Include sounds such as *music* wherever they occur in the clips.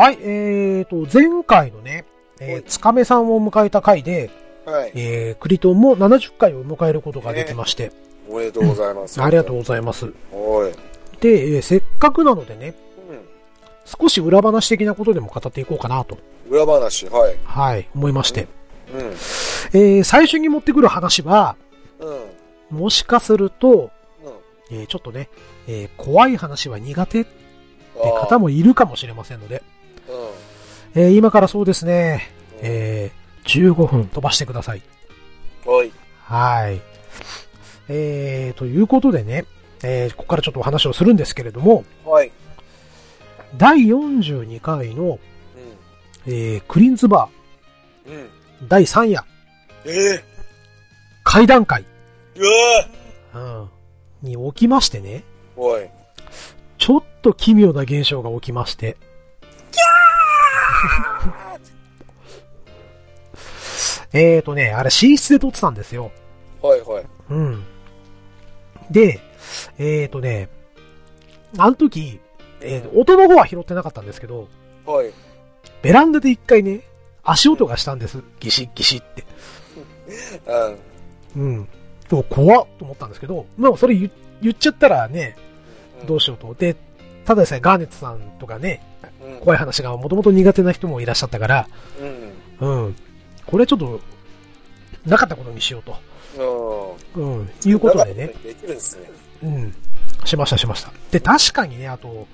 はい、えーと、前回のね、えー、つかめさんを迎えた回で、はい。えー、クリトンも70回を迎えることができまして、おめでとうございます。ありがとうございます。おい。で、えーせっかくなのでね、うん。少し裏話的なことでも語っていこうかなと、裏話、はい。はい、思いまして。うん。えー、最初に持ってくる話は、うん。もしかすると、うん。えー、ちょっとね、えー、怖い話は苦手ってあ方もいるかもしれませんので。えー、今からそうですね、えー、15分飛ばしてください。おい。はい。えー、ということでね、えー、ここからちょっとお話をするんですけれども、はい。第42回の、うえー、クリンズバん。うん。ー第3夜、え会談会、ー、うわうん、に起きましてね、おい。ちょっと奇妙な現象が起きまして、えーとね、あれ寝室で撮ってたんですよ。はいはい。うん。で、えーとね、あの時、えー音の方は拾ってなかったんですけど、はい。ベランダで一回ね、足音がしたんです。ギシッギシッって。*laughs* うん。うん。でも怖っと思ったんですけど、まあそれ言言っちゃったらね、どうしようと。で、ただでさえガーネットさんとかね、うん。怖い話がもともと苦手な人もいらっしゃったから、うん。うん。これちょっと、なかったことにしようと。うん。うん。いうことでね。できるんですね。うん。しましたしました。で、確かにね、あと、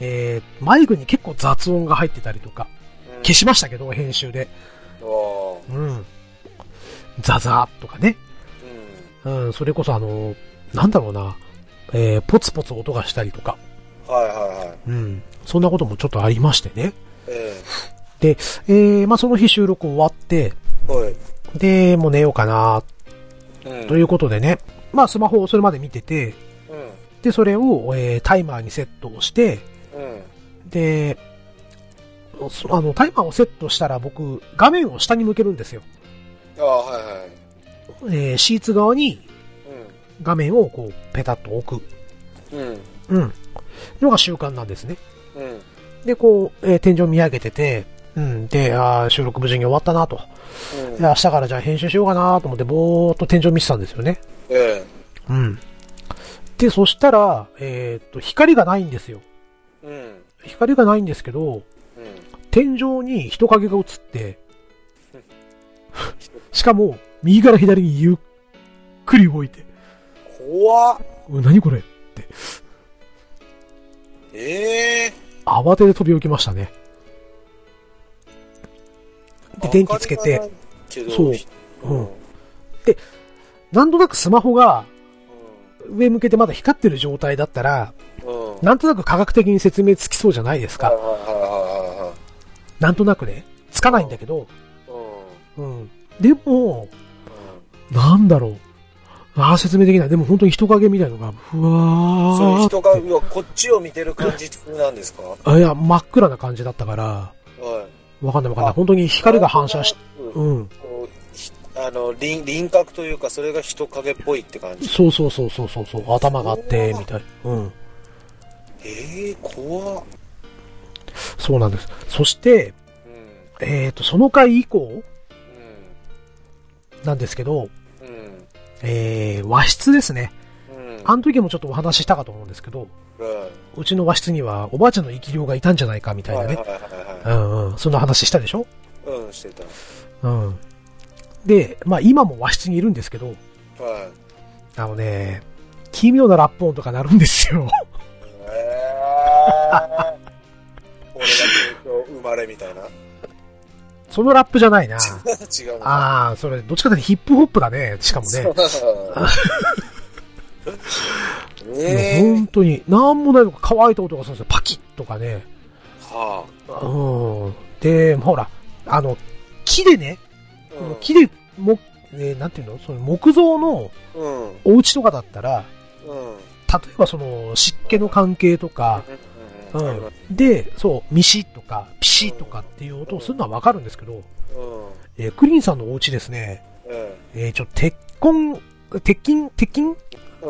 えー、マイクに結構雑音が入ってたりとか、うん消しましたけど、編集で。うん。ザザーとかね。うん。うん、それこそあの、なんだろうな、えー、ポツポツ音がしたりとか。はいはいはい。うん。そんなこともちょっとありましてね。えで、えー、まあ、その日収録終わって、えはい。で、もう寝ようかな、うん。ということでね。まあ、スマホをそれまで見てて、うん。で、それを、えー、タイマーにセットをして、うん。で、そあの、タイマーをセットしたら僕、画面を下に向けるんですよ。ああ、はいはい。えー、シーツ側に画面をこう、ペタッと置く。うん。うん。のが習慣なんですね。うん。で、こう、えー天井見上げてて、うん。で、あー収録無事に終わったなと。うん。で、明日からじゃあ編集しようかなと思って、ぼーっと天井見てたんですよね。えうん。で、そしたら、えーっと、光がないんですよ。えうん。光がないんですけど、うん。天井に人影が映って、*laughs* しかも、右から左にゆっくり動いて、怖っ。何これ？ええ慌てて飛び起きましたね。で、電気つけて、、そううんなんとなくスマホが上向けてまだ光ってる状態だったら、うん。うん。なんとなく科学的に説明つきそうじゃないですか。なんとなくね。つかないんだけど。うん。でも、なんだろう。ああ、説明できない。でも本当に人影みたいのが、ふわーそういう人が、ってうわこっちを見てる感じなんですか？はあいや、真っ暗な感じだったから、い。わかんないわかんない。本当に光が反射し、うんあの、輪輪郭というか、それが人影っぽいって感じ？そうそうそうそうそうそう。頭があって、みたい。うん。ええ怖っ。そうなんです。そして、うん。えっ、と、その回以降うなんですけど。えー、和室ですね。うん。あの時もちょっとお話ししたかと思うんですけど、はうちの和室にはおばあちゃんの生き量がいたんじゃないかみいたいなね。うんうん。そんな話したでしょ？うん、してた。うん。で、まあ今も和室にいるんですけど、はい。あのね、奇妙なラップ音とかなるんですよ。ええ *laughs* 俺が生まれみたいな。そのラップじゃないな。*laughs* 違う。ああ、それ、どっちかというとヒップホップだね。しかもね。*laughs* いやええ本当に、なんもないのか乾いた音がするんですよ。パキッとかね。はうん。で、ほら、あの、木でね、あ。うん木で、も、えーなんていうの？その木造のうん。お家とかだったら、うん。例えばその湿気の関係とか、う。うんん。で、そう、ミシッとか、ピシッとかっていう音をするのはわかるんですけど、うん。えークリーンさんのお家ですね、ええーちょ、鉄痕、鉄筋、鉄筋？え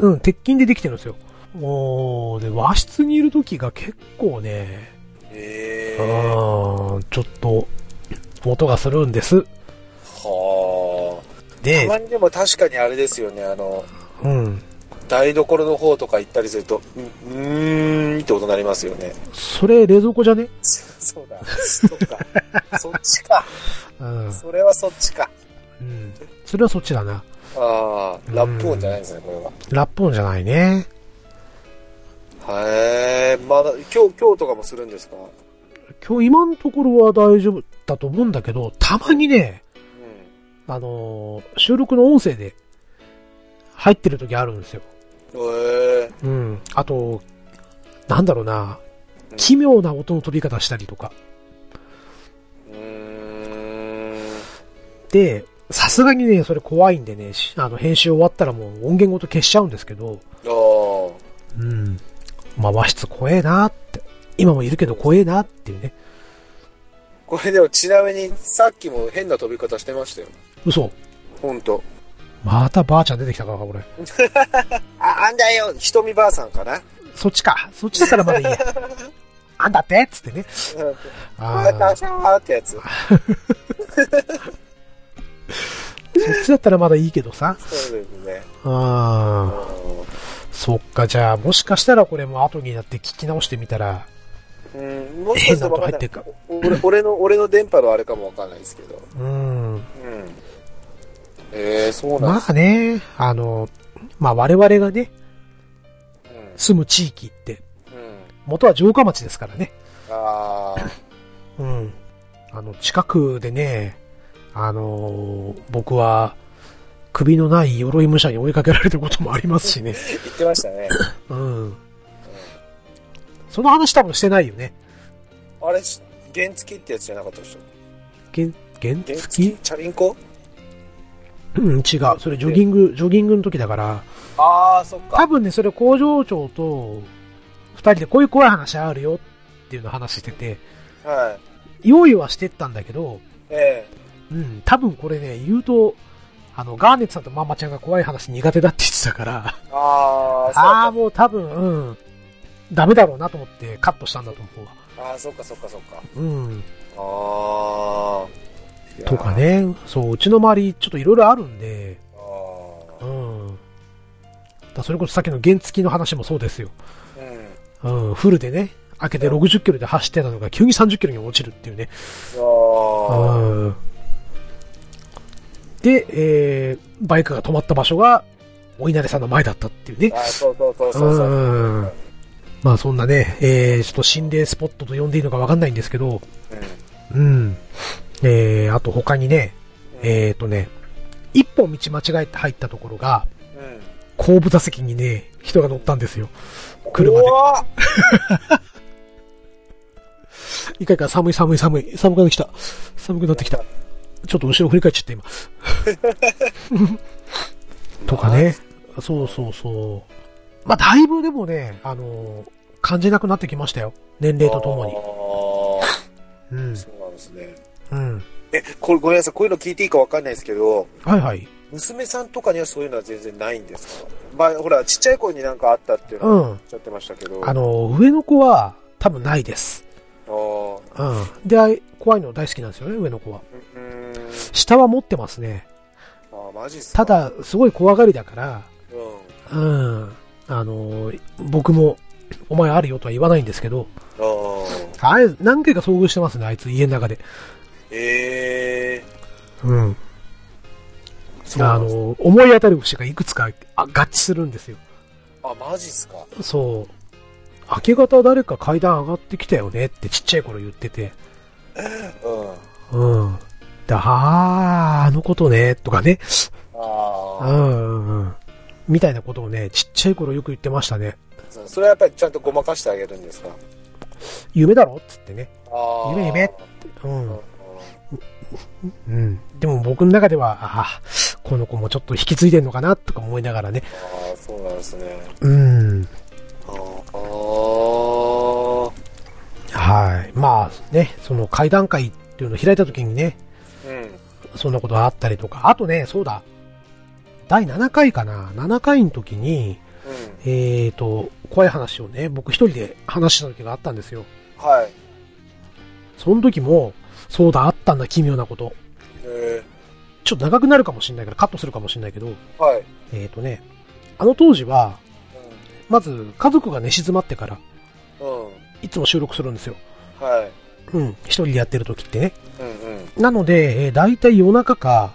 うん。うん、鉄筋でできてるんですよ。もう、で、和室にいる時が結構ね、えうー。ん、ちょっと、音がするんです。はあ。たでま、にでも確かにあれですよね、あの、うん。台所の方とか行ったりすると、ううーんって音鳴りますよね。それ冷蔵庫じゃね？*laughs* そうだ。そっか。*laughs* そっちか。うん。それはそっちか。うん。それはそっちだな。ああ、ラップ音じゃないんですね、これは。ラップ音じゃないね。へえ、まだ、今日、今日とかもするんですか？今日今のところは大丈夫だと思うんだけど、たまにね、うあのー収録の音声で入ってる時あるんですよ。うん。あと、なんだろうな、奇妙な音の取り方したりとか。うーん。で、さすがにね、それ怖いんでね、しあの、編集終わったらもう音源ごと消しちゃうんですけど、ああ。うん。まあ和室怖えなって。今もいるけど怖えなっていうね。これでもちなみにさっきも変な飛び方してましたよ。嘘。ほんと。またばあちゃん出てきたから、これ。*laughs* あ、あんだよひとみばあさんかなそっちか。そっちだったらまだいいや。*laughs* あんだってっつってね。あああ、シャーってやつ。*laughs* そっちだったらまだいいけどさ。そうですね。ああ、そっか、じゃあ、もしかしたらこれも後になって聞き直してみたら、うん、もしかしたら変な音入ってるか俺俺の、俺の電波のあれかもわかんないですけど。うん。うん。えー、そうなんまあね、あの、まあ我々がね、住む地域って、うん。うん。元は城下町ですからね。あー。うん。あの、近くでね、あのー僕は、首のない鎧武者に追いかけられたこともありますしね。*laughs* 言ってましたね。うん。その話多分してないよね。あれ、し原付ってやつじゃなかったでしょ原、原付？チャリンコ？うん、違う。それジョギング、ジョギングの時だから、あー、そっか。多分ね、それ工場長と二人でこういう怖い話あるよっていうのを話してて、はい。用意はしてったんだけど、えうん、多分これね、言うと、あの、ガーネットさんとママちゃんが怖い話苦手だって言ってたから、えあー、そうああ、か。もう多分、うん、ダメだろうなと思ってカットしたんだと思うわ。あー、そっかそっかそっか。うん。あー。とか。ね、そう、うちの周りちょっといろいろあるんで、あうー。ん。だそれこそさっきの原付の話もそうですよ。うん。うん、フルでね、開けて60キロで走ってたのが急に30キロに落ちるっていうね。うん。で、えー、バイクが止まった場所が、お稲荷さんの前だったっていうね。あー、そうそうそうそうそう。うんまあそんなね、えー、ちょっと心霊スポットと呼んでいいのかわかんないんですけど、うん。うん。えー、あと他にね、えーとね、一本道間違えて入ったところが、うん。後部座席にね、人が乗ったんですよ。車で。*laughs* 一回から寒い寒い寒い。寒くなってきた。寒くなってきた。ちょっと後ろ振り返っちゃった今。*laughs* とかね。そうそうそう。まあ、だいぶでもね、あのー感じなくなってきましたよ。年齢とともに。うん。そうなんですね。うん。え、これごめんなさい。こういうの聞いていいかわかんないですけど、はいはい。娘さんとかにはそういうのは全然ないんですか？まあ、ほら、ちっちゃい子になんかあったっていうのうんはおっしゃってましたけど。あのー上の子は多分ないです。あーうん。で、怖いの大好きなんですよね、上の子は。うーん。下は持ってますね。あーマジっすか？た、だ、すごい怖がりだから、うん。うん。あのー僕も、お前あるよとは言わないんですけど、ああ。あれ、何回か遭遇してますね、あいつ家の中で。ええうん。ー。そうあの、思い当たる節がいくつかあ合致するんですよ。あ、マジっすかそう。明け方誰か階段上がってきたよねってちっちゃい頃言ってて。うん。うん。で、あー、あのことね、とかね。うああ。んうんうん。みたいなことをね、ちっちゃい頃よく言ってましたね。それはやっぱりちゃんとごまかしてあげるんですか？夢だろっつってね。ああ。夢夢ううんん。うん。でも僕の中では、あーこの子もちょっと引き継いでんのかなとか思いながらね。ああ、そうなんですね。うん。ああ。はい。まあね、その会談会っていうのを開いた時にね、うん。そんなことがあったりとか、あとね、そうだ、第7回かな ?7 回の時に、うん。えーと、怖い話をね、僕一人で話した時があったんですよ。はい。その時も、そうだ、あったんだ、奇妙なこと。えちょっと長くなるかもしれないからカットするかもしれないけど、ー、はい。えっ、とね、あの当時は、まず家族が寝静まってから、うん。うん。いつも収録するんですよ。はい。うん。一人でやってる時ってね。うんうん。なので、えー、大体夜中か、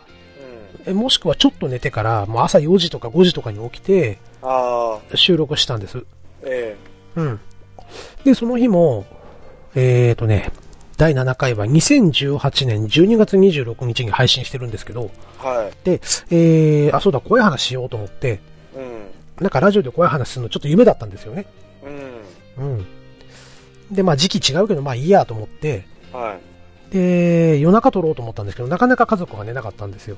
うん。えもしくはちょっと寝てから、もう朝4時とか5時とかに起きて、ああ、収録したんです。えうん。で、その日も、えーとね、第7回は2018年12月26日に配信してるんですけど、えはい。で、えー、あ、そうだ、怖い話しようと思って、うん。なんかラジオで怖い話するのちょっと夢だったんですよね。うん。うん。で、まあ時期違うけど、まあいいやと思って、はい。で、夜中撮ろうと思ったんですけど、なかなか家族が寝なかったんですよ。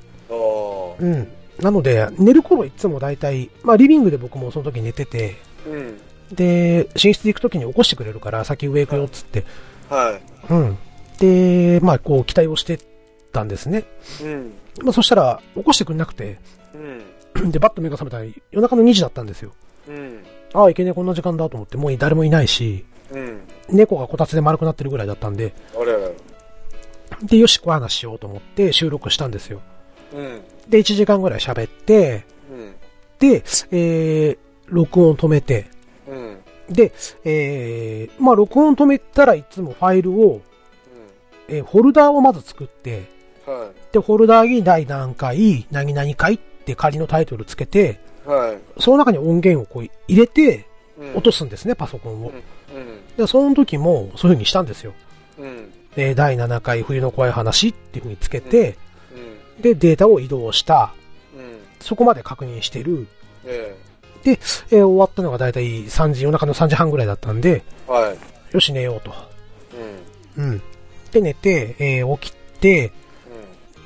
うん。なので、寝る頃いつも大体、まあリビングで僕もその時寝てて、うん。で、寝室行く時に起こしてくれるから、先上行くよっつって、はい。うん。で、まあこう期待をしてたんですね。うん。まあそしたら、起こしてくれなくて、うん。で、バッと目が覚めたら夜中の2時だったんですよ。うん。ああ、いけねえ、こんな時間だと思って、もう誰もいないし、うん。猫がこたつで丸くなってるぐらいだったんで、あれ。で、よし、怖い話しようと思って収録したんですよ。うん。で、1時間ぐらい喋って、うん。で、えー、録音止めて、うん。で、えー、まあ、録音止めたらいつもファイルを、えーフォルダーをまず作って、うん。はで、フォルダーに第何回、何々回って仮のタイトルつけて、い。はい。その中に音源をこう入れて、うん落とすんですね、パソコンを。うん。で、その時もそういう風にしたんですよ。うん。うん。で、第7回冬の怖い話っていう風につけて、うん。で、データを移動した。うん。そこまで確認してる。ええー終わったのが大体3時、夜中の3時半ぐらいだったんで、えはい。よし寝ようと。うん。うん。で、寝て、えー起きて、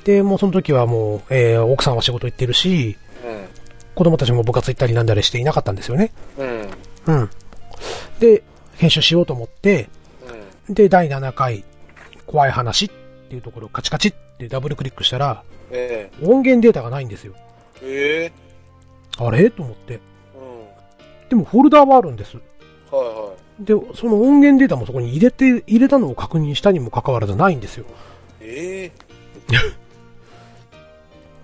で、もうその時はもう、えー奥さんは仕事行ってるし、うん。子供たちも部活行ったりなんだりしていなかったんですよね。うん。うん。で、編集しようと思って、うん。で、第7回、怖い話っていうところをカチカチってダブルクリックしたら、え音源データがないんですよ。えええあれ？と思って。うん。でもフォルダーはあるんです。はいはで、その音源データもそこに入れて、入れたのを確認したにもかかわらずないんですよ。い。ええ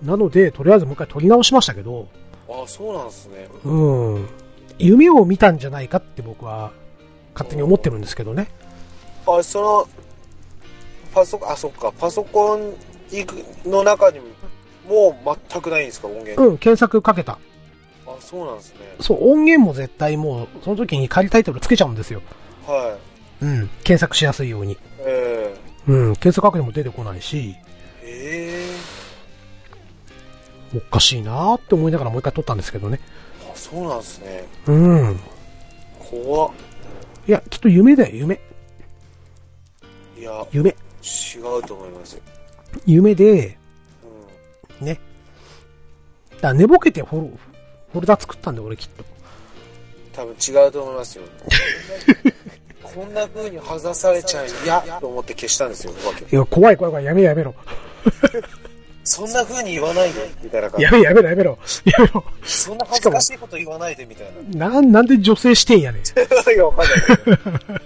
*laughs* なので、とりあえずもう一回撮り直しましたけど、あ、そうなんですね。うん。夢を見たんじゃないかって僕は勝手に思ってるんですけどね。あ、その、パソコン、あ、そっか、パソコンの中にもう全くないんですか、音源？うん、検索かけた。あ、そうなんですね。そう、音源も絶対もう、その時に仮タイトルつけちゃうんですよ。はい。うん、検索しやすいように。えうん、検索かけても出てこないし、ええおかしいなーって思いながらもう一回撮ったんですけどね。えあ、そうなんですね。うん。怖っ。いや、きっと夢だよ、夢。いや、夢。違うと思いますよ。夢で、うん。ね。だから寝ぼけてフォルフォルダ作ったんだよ、俺きっと。多分違うと思いますよ。*laughs* こんな風にはざされちゃ嫌と思って消したんですよ。いや、怖い怖い怖い、やめろやめろ。そんな風に言わないで、みたいな感じや。めろやめろやめろ。やめろ。そんな恥ずかしいこと言わないで、みたいな。なん、なんで女性視点やねん。いや、わかんない。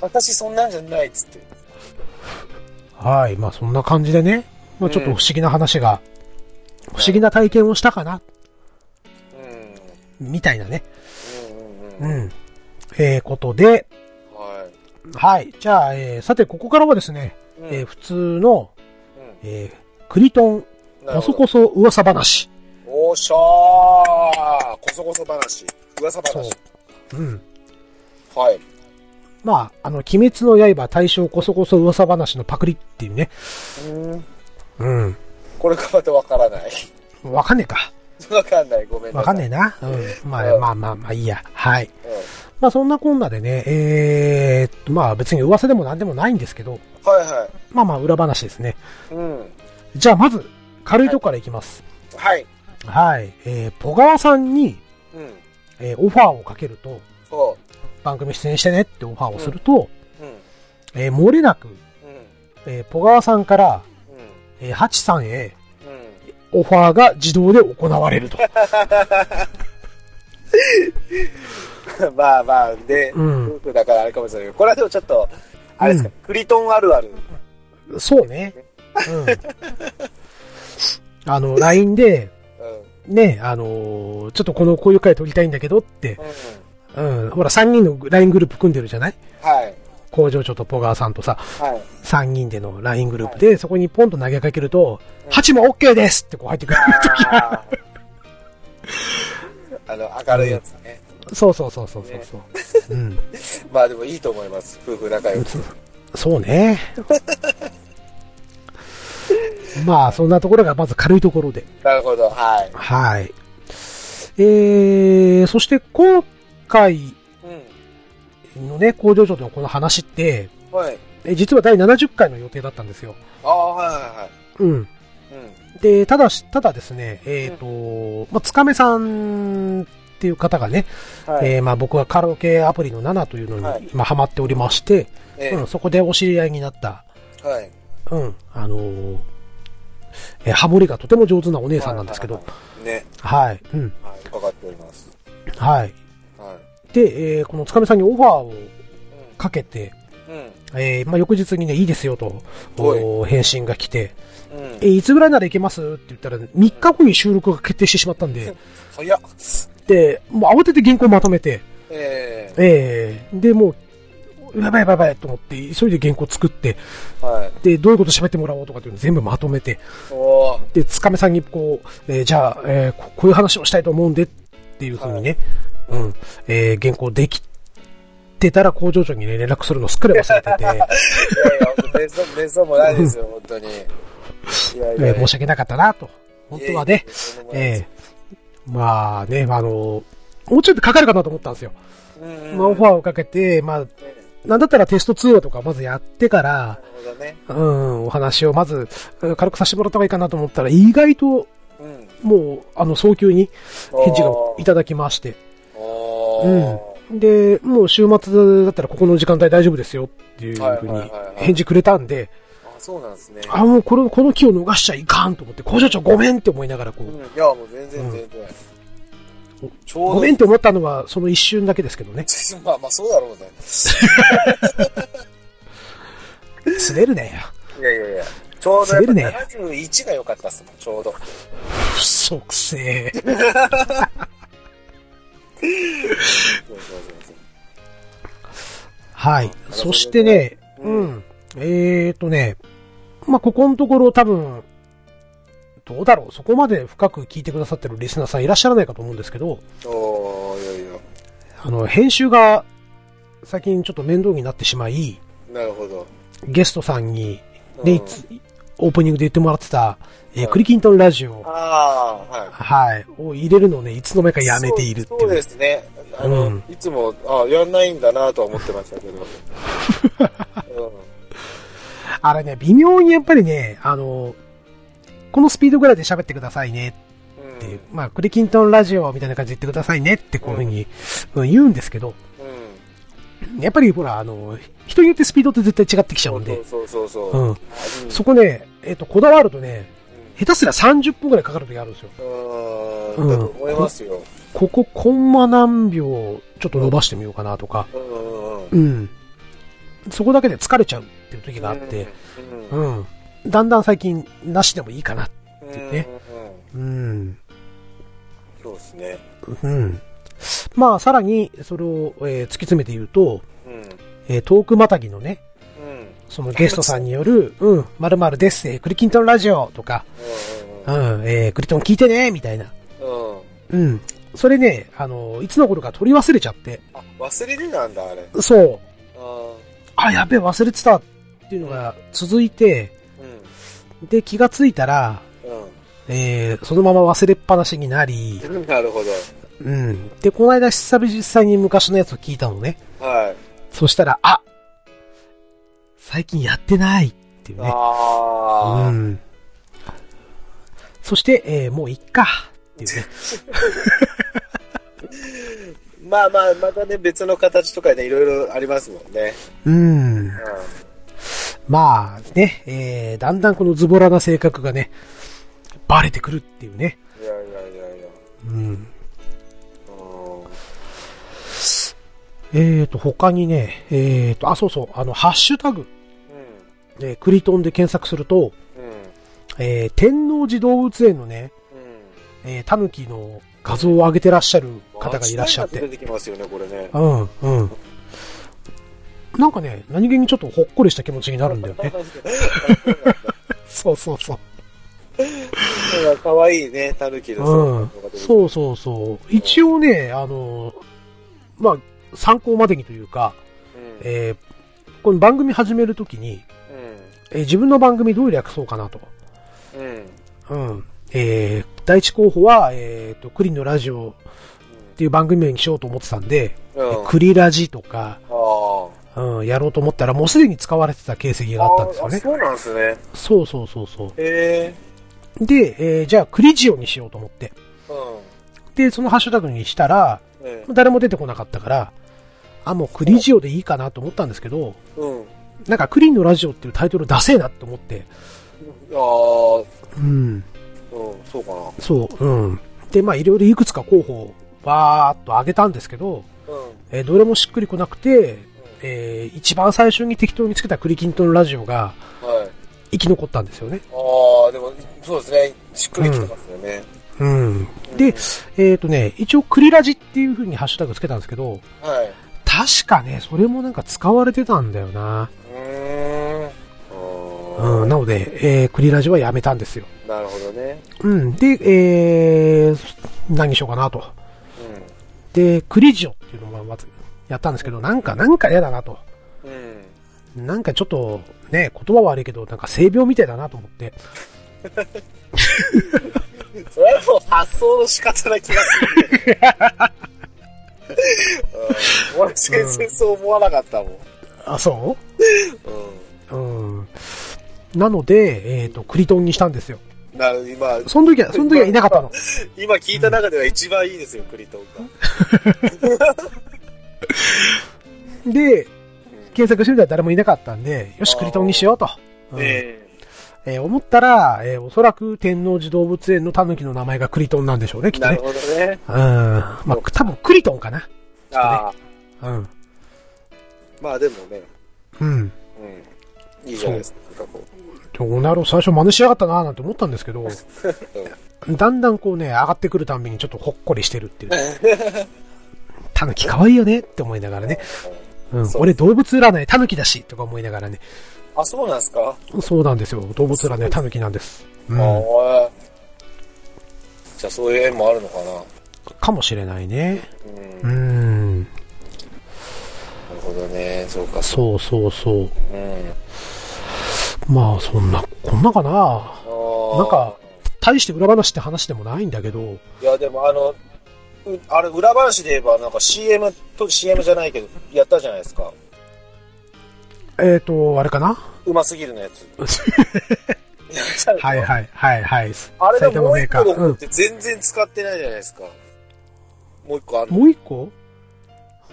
私そんなんじゃないっつって。はい、まあそんな感じでね。まあちょっと不思議な話が、不思議な体験をしたかな、うん。みたいなね。うん。えー、ことで、ははい。じゃあ、えー、さて、ここからはですね、い。うんえー、普通の、うえー、クリトン、こそこそ噂話。おっしゃーこそこそ話。噂そう話。。うん。はい。まあ、あの、鬼滅の刃大正こそこそ噂話のパクリっていうね。うん。うん。これがまたわからない。わかんねえか。わかんない。ごめんなさい。わかんねえな。うん。まあ、うんまあまあまあいいや。はい。うまあそんなこんなでね、えーっと、まあ別に噂でも何でもないんですけど、ん。はいはまあまあ裏話ですね。い。うん。じゃあまず、軽いとこからいきます。はい。はい。えー、ポガワさんに、うん。えーオファーをかけると、そ番組出演してねってオファーをすると、う。うん。えー漏れなく、うん。えーポガワさんから、うん。えーハチさんへうん。オファーが自動で行われると。*laughs* まあまあ、で、うんだからあれかもしれないけど、これはでもちょっと、あれですか、クリトンあるある。そうね。うん。あの、LINE で、うん。ね、あのーちょっとこのこういう回撮りたいんだけどって、うん。うん、ほら、3人の LINE グループ組んでるじゃない？はい。工場長とポガーさんとさ、はい。3人での LINE グループで、そこにポンと投げかけると、8も OK ですってこう入ってくる時が。あ *laughs* ーあの、明るいやつね。そうそうそうそうそうそう。うん。*laughs* まあでもいいと思います。夫婦仲良く。そうね。*laughs* まあ、そんなところがまず軽いところで。なるほど。はい。はい。えー、そして今回うん。のね、工場長とのこの話って、はい。え実は第70回の予定だったんですよ。ああ、はいはいはい。うん。うん。で、ただし、ただですね、えっ、と、まあ、つかめさんっていう方がね、はい。えーまあ僕はカラオケアプリの7というのはいに今ハマっておりまして、ええうん、そこでお知り合いになった、はい。うん、あのーえーハモリがとても上手なお姉さんなんですけど、ね。はい、うん、はい。伺っております。はい。はい。で、えーこのつかめさんにオファーをかけて、うん。えーまあ翌日にね、いいですよと、返信が来て、うん。うん。えーいつぐらいならいけますって言ったら、3日後に収録が決定してしまったんで、*laughs* 早っ。で、もう慌てて原稿まとめて、えええで、もう、やばいやばいやばいと思って、急いで原稿作って、えはい。で、どういうこと喋ってもらおうとかっていうのを全部まとめて。で、つかめさんにこう、えーじゃあ、えーここういう話をしたいと思うんでっていうふうにね、うん、えー原稿できてたら工場長にね、連絡するのすっかり忘れてて、いやいや、本当、めそう、めそうもないですよ、本当に。いやいやえ申し訳なかったなと。本当はね、いやいやええまあね、あのもうちょっとかかるかなと思ったんですよ。まあ、オファーをかけて、まあ、なんだったらテスト通話とかまずやってから、ね。うん、お話をまず軽くさせてもらった方がいいかなと思ったら、意外と。もう、あの、早急に返事がいただきまして。おー。で、もう週末だったらここの時間帯大丈夫ですよっていうふうに返事くれたんで、あ、そうなんですね。あ、もうこれ、この機を逃しちゃいかんと思って、工場長ごめんって思いながらこうん。う、いや、もう全然全然。ちょうど。ごめんって思ったのはその一瞬だけですけどね。*laughs* まあまあ、そうだろうね。*laughs* 滑るねよ。いやいやいや。ちょうど滑るね71が良かったっすもん、ちょうど。不足性。そ *laughs* うそうそうそう。はい。そしてね、ううんん。えーとね、まあ、ここのところ多分、どうだろう、そこまで深く聞いてくださってるリスナーさんいらっしゃらないかと思うんですけど、おー、いやいや。あの、編集が最近ちょっと面倒になってしまい、なるほど。ゲストさんに、ね、うんいつオープニングで言ってもらってた、えーはいクリキントンラジオ、ああ、はい。はい、を入れるのをね、いつの間にかやめているっていう。そうそうですね。あの、うんいつも、あやんないんだなとは思ってましたけど。う *laughs* んあれね、微妙にやっぱりね、あの、このスピードぐらいで喋ってくださいねうん。っていう、まあ、クリキントンラジオみたいな感じで言ってくださいねってこういうふうに、うん言うんですけど、うん。やっぱりほら、あの、人によってスピードって絶対違ってきちゃうんで、そうそうそううそう。ん。そこね、えっ、と、こだわるとね、下手すりゃ30分ぐらいかかる時あるんですよ。うん。だと思いますよ。ここ、コンマ何秒、ちょっと伸ばしてみようかなとか、うん。そこだけで疲れちゃうっていう時があって、うん。うん。だんだん最近、なしでもいいかな。うん。てねうん。うん。そうですね。うん。まあ、さらに、それを、えー突き詰めて言うと、うん。えートークまたぎのね、うん。そのゲストさんによる、うん、〇〇です、えークリキントンラジオとか、ううん、えークリトン聞いてね、みたいな。んうん。うん。うん。それね、あの、いつの頃か取り忘れちゃって、あ、忘れてたんだ、あれ。そう、ああ、やべえ、忘れてたっていうのが続いて、うで、気がついたら、ん。えーそのまま忘れっぱなしになり、うん。なるほど。うん。で、この間久々に昔のやつを聞いたのね。はい。そしたら、あ最近やってないっていうね。ああ。うん。そして、えーもういっかっていうね。*laughs* まあまあ、またね、別の形とかね、いろいろありますもんね。うん。うまあね、えー、だんだんこのズボラな性格がね、バレてくるっていうね。ん。いやいやいやいや。うん。えーと、他にね、えーと、あ、そうそう、あの、ハッシュタグ、うん。えークリトンで検索すると、うん。えー天王寺動物園のね、うん。えー、タヌキの画像を上げてらっしゃる方がいらっしゃって。出てきますよね、これね。うん、うん。なんかね、何気にちょっとほっこりした気持ちになるんだよね。*laughs* そうそうそう。かわいいね、タヌキのうんそうそうそう。一応ね、あの、まあ、参考までにというか、うん。えーこの番組始めるときに、えー自分の番組どう略そうかなと。うん。えー第一候補は、えっ、と、クリのラジオっていう番組名にしようと思ってたんで、うん。えクリラジとか。うん、やろうと思ったらもうすでに使われてた形跡があったんですよね。あそうなんですね。そうそうそうそう。へえ。で、えーじゃあクリジオにしようと思って。うん。で、そのハッシュタグにしたら、え誰も出てこなかったから、あ、もうクリジオでいいかなと思ったんですけど、え。うん。なんかクリーンのラジオっていうタイトルダセえなって思って、ああ、うん、うん、そうかな。そう、うん。で、まあいろいろいくつか候補をバーっと上げたんですけど、うん。えーどれもしっくりこなくて、えー一番最初に適当につけたクリキントンラジオがはい。生き残ったんですよね。ああ、でも、そうですね。しっくりきてますよね。うん。で、えっ、とね、一応クリラジっていう風にハッシュタグつけたんですけど、はい。確かね、それもなんか使われてたんだよな。うーん。うん、なので、えー、クリラジはやめたんですよ。なるほどね。うん。で、えー、何にしようかなと。うで、クリジオっていうのもまずやったんですけど、なんか、なんか嫌だなと。ん。うん。なんかちょっと、ね、言葉は悪いけど、なんか性病みたいだなと思って。*laughs* それはもう発想の仕方な気がする、ね。うん、俺全然そう思わなかったもん。あ、そう？ん。ううん。なので、えっ、と、クリトンにしたんですよ。なる今、その時は、その時はいなかったの。今聞いた中では一番いいですよ、クリトンが。*laughs* で、検索してみたら誰もいなかったんで、よし、クリトンにしようと。うんええー思ったら、えーおそらく天王寺動物園の狸の名前がクリトンなんでしょうね、きっとねえなる。ほどね。うん。まあ、多分クリトンかな。ああ、うん。まあでもね、うん。うん。いいじゃないですか、なんかこでおなる最初真似しやがったなーなんて思ったんですけど、*laughs* だんだんこうね、上がってくるたんびにちょっとほっこりしてるっていう。*laughs* 狸可愛いよねって思いながらね。うん。俺動物占い狸だしとか思いながらね。あ、そうなんですか、そうなんですよ。動物占い狸なんです。うん。ああ。じゃあそういう縁もあるのかな？かもしれないね。うん。うなるん。ほどね。そうか、そう。そうそうそう。うん。まあ、そんな、こんなかな？なんか、大して裏話って話でもないんだけど、いや、でもあの、うあれ、裏話で言えば、なんか CM と、CM じゃないけど、やったじゃないですか。えっ、と、あれかな？うますぎるのやつ。*laughs* はいはいはいはい。あれで埼玉もう一個メーカー。うんの方って全然使ってないじゃないですか。もう一個あんの。もう一個？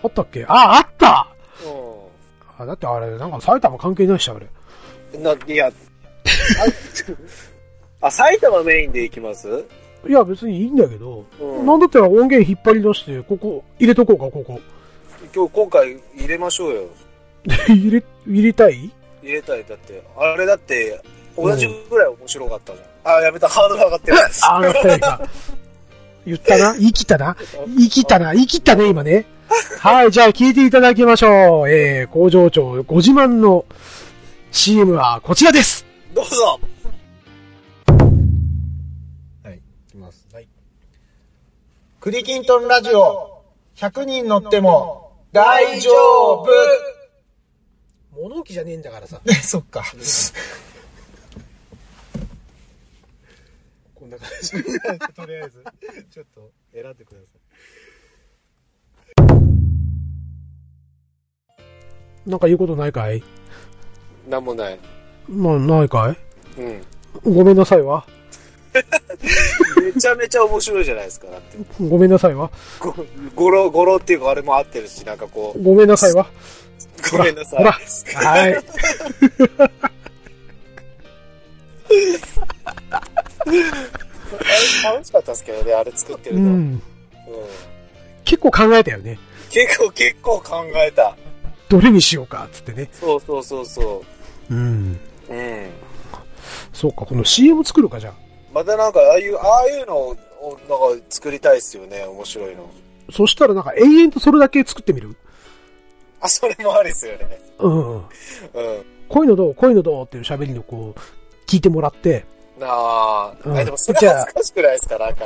あったっけ？あ、あったうあだってあれ、なんか埼玉関係ないし、あれ。ん。な、いや、*laughs* あ、あ埼玉メインで行きます？いや、別にいいんだけど、うんなんだったら音源引っ張り出して、ここ、入れとこうか、ここ。今日、今回入れましょうよ。入れ、入れたい？入れたい。だって、あれだって、同じぐらい面白かったじゃん。あ、やめた、ハードル上がってる。*laughs* あ、やった。言ったな言い切ったな？言い切ったな？言い切ったね、今ね。*laughs* はい、じゃあ聞いていただきましょう。えー、工場長ご自慢の CM はこちらです。どうぞはい、いきます。はい。クリキントンラジオ、100人乗っても大丈夫物置じゃねえんだからさ。ね、*laughs* そっか。こんな感じ。*laughs* とりあえず、ちょっと選んでくださなんか言うことないかい？なんもない。な、ないかい？うん。ごめんなさいわ。めちゃめちゃ面白いじゃないですか。ごめんなさいわ。ご語呂、語呂っていうかあれも合ってるし、なんかこう、ごめんなさいわ。ごめんなさい。はい。楽しかったですけどね、あれ作ってるの。ううん。ん。結構考えたよね。結構結構考えた。どれにしようか、つってね。そうそうそうそうん。う。うん。そうか、この CM 作るか、じゃあ。またなんか、ああいう、ああいうのを、なんか作りたいっすよね。面白いの。そしたらなんか永遠とそれだけ作ってみるあ、それもありっすよね。うんうん。うん。こういうのどうこういうのどうっていう喋りのこう、聞いてもらって、なあ、うんえでもそれ恥ずかしくないですか？なんか。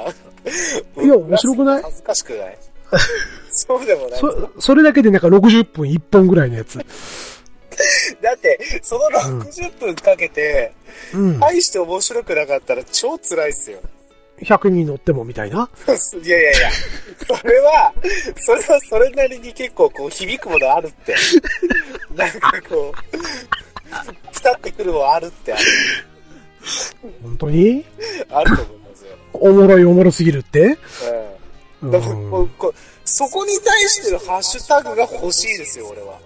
いや面白くない？恥ずかしくない *laughs* そうでもない。そ、それだけでなんか60分1本ぐらいのやつ。だって、その60分かけて、うん。大して面白くなかったら超辛いっすよ。100人乗ってもみたいな？*laughs* いやいやいや、それは、それはそれなりに結構こう響くものあるって。*laughs* なんかこう、ピタってくるものあるってある、本当に？あると思いますよ。おもろいおもろすぎるって？うん。うんだからこうこうそこに対してのハッシュタグが欲しいですよ、俺は。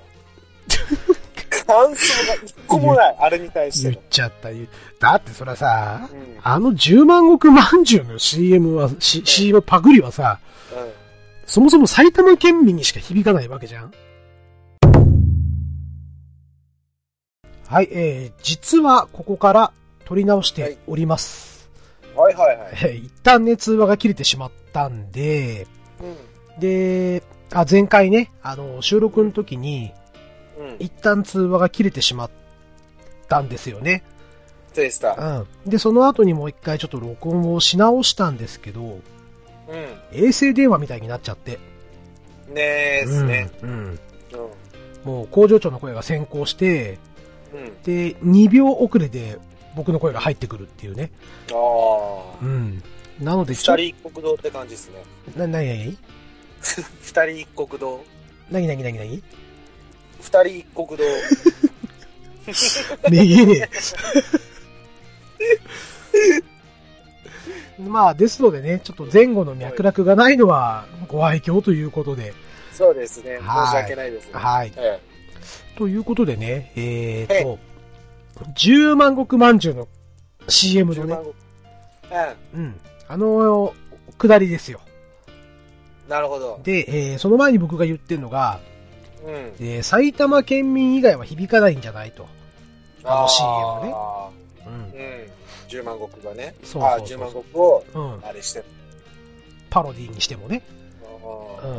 *laughs* 感想が一個もない、あれに対して言っの。ちゃった。だってそれはさ、うんあの10万石まんじゅうの CM は、C、CM パグリはさ、うん。そもそも埼玉県民にしか響かないわけじゃん。はい、えー、実はここから撮り直しております。はいはいはい。えー一旦ね、通話が切れてしまったんで、うん。で、あ、前回ね、あの、収録の時に、うん。一旦通話が切れてしまったんですよね。でした。うん。で、その後にもう一回ちょっと録音をし直したんですけど、う衛星電話みたいになっちゃって。ん。ねえですね。うん。うんうん。もう工場長の声が先行して、うん。で、2秒遅れで僕の声が入ってくるっていうね。ああう。ん。なのでちょ二人一国道って感じですね。な、なになに二人一国道。なになになになに二人一国道。めげねえ。*laughs* まあ、ですのでね、ちょっと前後の脈絡がないのはご愛嬌ということで。そうですね。はい申し訳ないですね。はい。えということでね、えーと、10万石まんじゅうのえ。CM の10ね万、石。うん。あの、下りですよ。うん。なるほど。で、えーその前に僕が言ってるのが、うん。えー埼玉県民以外は響かないんじゃないと。あの CM ねあうんー。うん。10万石がね。そうそうそうああ、10万石を、うん。あれしてる。パロディにしてもね。あうーん。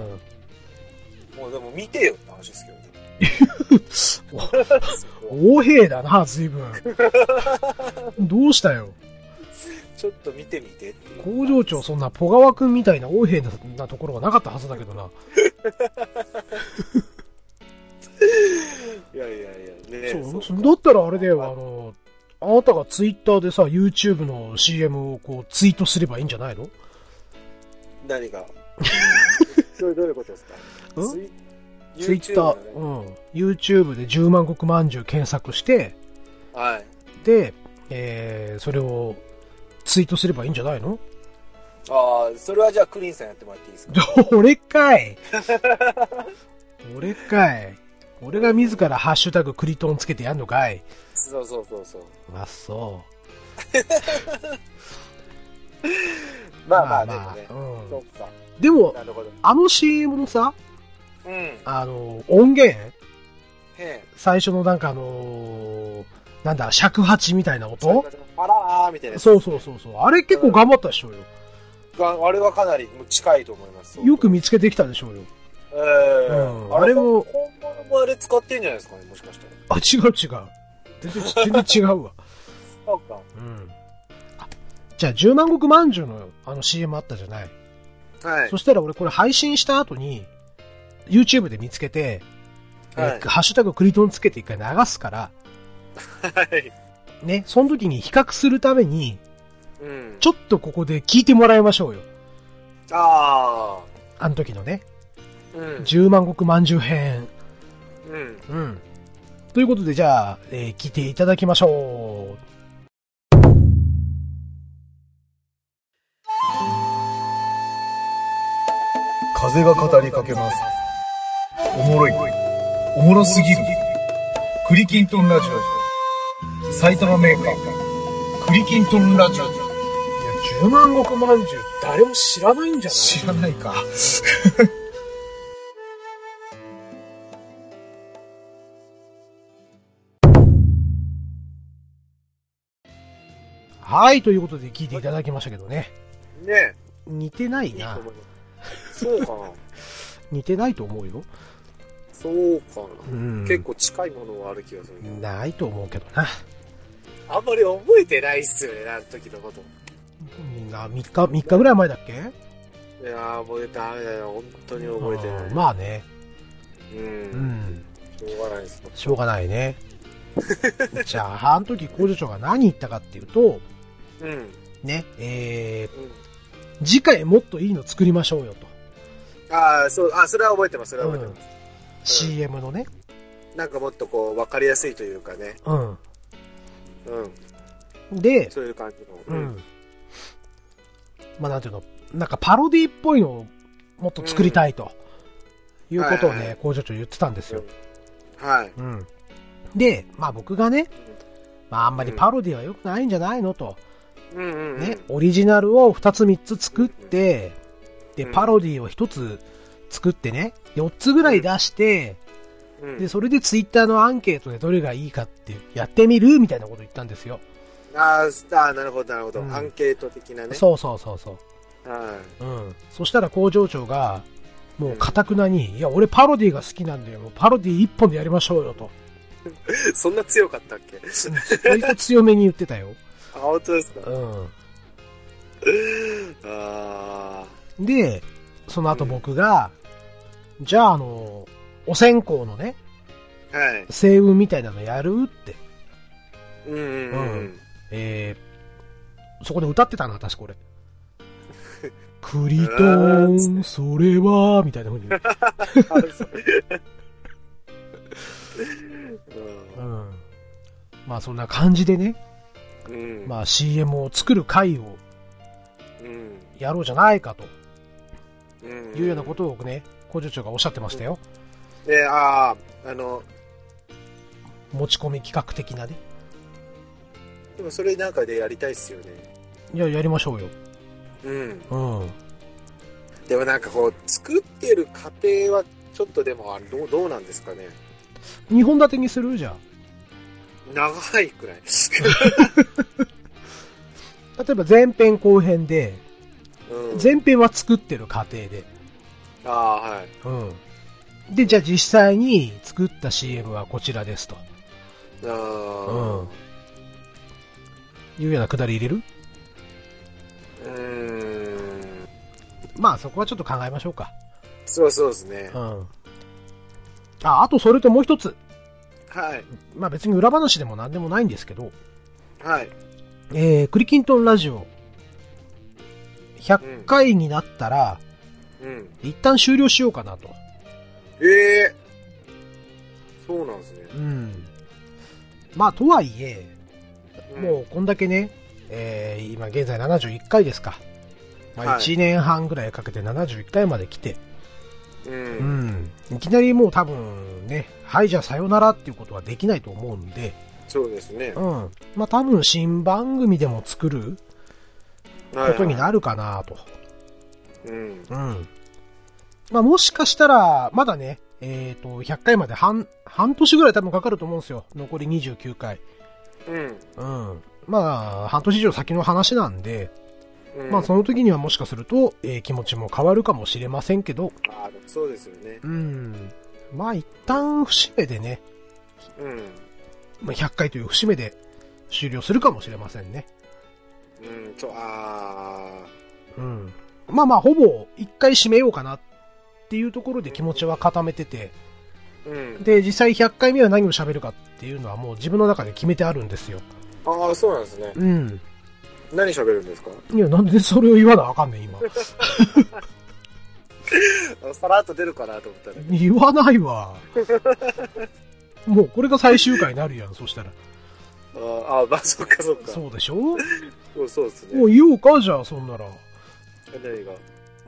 もうでも見てよって話ですけどね。*laughs* 横兵だな、随分。*laughs* どうしたよ。ちょっと見てみてって。工場長そんなポガワ君みたいな横兵ななところがなかったはずだけどな。*laughs* いやいやいや、ねそう、そうだったらあれだよ、あの、あなたがツイッターでさ、YouTube の CM をこうツイートすればいいんじゃないの？何が？*laughs* どうどういうことですか？ん？ツイッター、YouTube うん。YouTube で10万石まんじゅう検索して、はい。で、えー、それをツイートすればいいんじゃないの？ああ、それはじゃあクリーンさんやってもらっていいですか？*laughs* 俺かい。*laughs* 俺かい俺が自らハッシュタグクリトンつけてやんのかいそうそうそうそう。あ、そまあまあ、まあまあでうもね。んそっか。う。でも、なるほど。あの CM のさ、うん。へあの、音源？え。最初のなんかあのーなんだ、尺八みたいな音？パラーみたいな。そうそうそうそう。あれ結構頑張ったでしょうよ。があれはかなり近いと思います。よく見つけてきたでしょうよ。ええうんあれも本物もあれ使ってんじゃないですかね、もしかしたら。あ、違う違う。全然、全然違うわ。そうか。うん。あじゃあ、10万石まんじゅうのあの CM あったじゃない。はいそ。したら俺これ配信した後に、YouTube で見つけて、えはいハッシュタグクリトンつけて一回流すから、はい。ね、その時に比較するために、うん。ちょっとここで聞いてもらいましょうよ。ああの時のね、あ。うん。10万石まんじゅう編。うん。うん。ということで、じゃあ、えー聞いていただきましょ風が語りかけます。おもろい。おもろすぎる。クリキントンラジオ。埼玉メーカー。クリキントンラジオ。う。いや、10万石まんじゅう、誰も知らないんじゃない？知らないか。はい、ということで聞いていただきましたけどね。ね似てないな思。います。そうかな。*laughs* 似てないと思うよ。そうかな。うん。結構近いものはある気がする。ないと思うけどな。あんまり覚えてないっすよね、あの時のこと。みんな3日、3日ぐらい前だっけ？いやー、覚えてダメだよ。本当に覚えてない。うんまあね。う。うんん。しょうがないです。しょうがないね。*laughs* じゃあ、あの時工場長が何言ったかっていうと、うん。ね、えうん。ー、次回もっといいの作りましょうよと。ああ、そう、あ、それは覚えてます、それは覚えてます。CM のね。なんかもっとこう、わかりやすいというかね。うん。うん。で、そういう感じの。う。ん。まあなんていうの、なんかパロディっぽいのをもっと作りたいと。いうことをはいはいはい、ね工場長言ってたんですよ。はい。うん。で、まあ僕がね、まああんまりパロディは良くないんじゃないのと。うんうんうん。ね、オリジナルを2つ3つ作って、で、うんパロディを1つ作ってね、4つぐらい出して、うん。で、それでツイッターのアンケートでどれがいいかってやってみるみたいなこと言ったんですよ。あーあー、なるほど、なるほど。うんアンケート的なね。そうそうそうそう。はうん。そしたら工場長が、もう、かたくなに、いや、俺パロディが好きなんだよ。もうパロディ一本でやりましょうよと。い。*laughs* そんな強かったっけ？割と強めに言ってたよ。あ、本当ですかうあん。で、その後僕が、じゃあ、あの、お線香のね、あ。はい。星雲みたいなのやるって、うんうんうん。えー、そこで歌ってたな、私これ。*laughs* クリトーン、それは、みたいな風に。*laughs* うん。まあそんな感じでね、うん。まあ CM を作る会をうん。やろうじゃないかとうん。いうようなことをね、工場長がおっしゃってましたよ。で、ああ、あの、持ち込み企画的なね。でもそれなんかでやりたいっすよね。いや、やりましょうよ。うん。うん。でもなんかこう、作ってる過程は、ちょっとでも、どう、どうなんですかね。2本立てにする？じゃん。長いくらい。*laughs* 例えば前編後編で、うん。前編は作ってる過程で。ああ、はい。うん。で、じゃあ実際に作った CM はこちらですと。ああ。いうようなくだり入れる？うーん。まあそこはちょっと考えましょうか。そうそうですねう。ん。あ、あとそれともう一つ。はい。まあ別に裏話でも何でもないんですけど、はい。えー、クリキントンラジオ、100回になったら、うん。一旦終了しようかなと。ええそうなんですね。うん。まあとはいえ、うんもうこんだけね、えー、今現在71回ですか。まあはい1年半ぐらいかけて71回まで来て、う。うんん。いきなりもう多分ね、はいじゃあさよならっていうことはできないと思うんで、そうですね。うん。まあ多分新番組でも作ることになるかなと。る。うん。うん。まあもしかしたら、まだね、えっ、と、100回まで半、半年ぐらい多分かかると思うんですよ。残り29回。うん。うん。まあ、半年以上先の話なんで、うん。まあその時にはもしかすると、えー気持ちも変わるかもしれませんけど、あーそうですよね。うん。まあ一旦節目でね、うん。まあ、100回という節目で終了するかもしれませんね。うん。と、あうん。まあまあ、ほぼ一回締めようかなっていうところで気持ちは固めてて、ーうん。で、実際100回目は何を喋るかっていうのはもう自分の中で決めてあるんですよ。ああ、そうなんですね。うん。何喋るんですか？いや、なんでそれを言わなあかんねん、今。あ *laughs* さらっと出るかなと思ったら。言わないわ。もうこれが最終回になるやん、そしたら。あーあー、まあ、そっかそっか。そうでしょ？そうそうですね。もう言おうか、じゃあ、そんなら。も何が？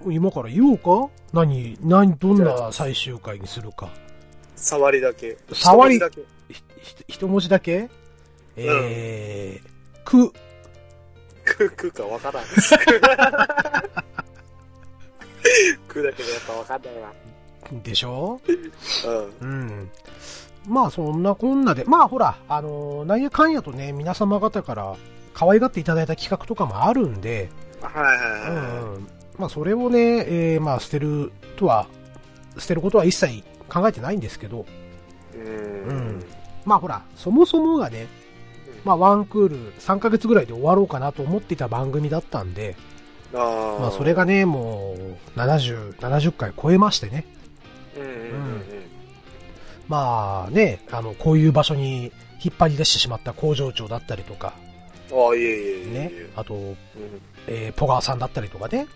う今から言おうか？何、何、どんな最終回にするか。触りだけ。触りだひひ一文字だけ？えー、く、け。く、くかわからん。*laughs* くだけどやっぱわかんないわ。でしょ？うん。うん。まあそんなこんなで、まあほら、あのーなんやかんやとね、皆様方から可愛がっていただいた企画とかもあるんで、はいはいうんはい。うん、まあそれをね、えーまあ捨てるとは、捨てることは一切考えてないんですけど、ううんん。まあほら、そもそもがね、まあワンクール3ヶ月ぐらいで終わろうかなと思っていた番組だったんで、ああ。まあそれがね、もう70、70回超えましてね、うんうんうんまあね、あの、こういう場所に引っ張り出してしまった工場長だったりとか、うん。ああ、いえいえいえいねえ。、あと、うん。えーポガワさんだったりとかね、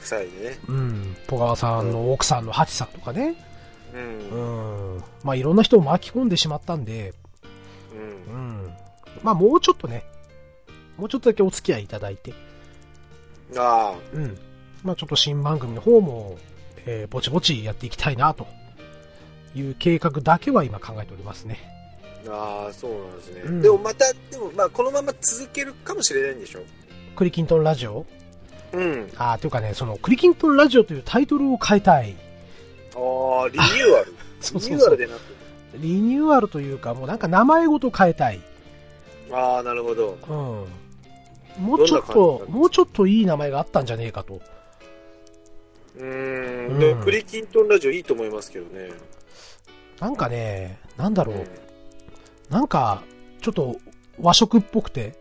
夫妻でね。うん、ポガワさんの奥さんのハチさんとかね、う。うんん、まあいろんな人を巻き込んでしまったんで、うんう。ん、まあもうちょっとね、もうちょっとだけお付き合いいただいて、あうん、まあちょっと新番組の方も、えーぼちぼちやっていきたいなという計画だけは今考えておりますね。あ。ああ、そうなんですね。うんでもまた、でもまあ、このまま続けるかもしれないんでしょ？クリキントンラジオ？うん。ああ、というかね、そのクリキントンラジオというタイトルを変えたい。ああ、リニューアル。*laughs* そうそうそうリニューアルでなく。リニューアルというか、もうなんか名前ごと変えたい。ああ、なるほど。うん。もうちょっともうちょっといい名前があったんじゃねえかと。うんん。でもクリキントンラジオいいと思いますけどね。なんかね、なんだろう。うんなんか、ちょっと和食っぽくて。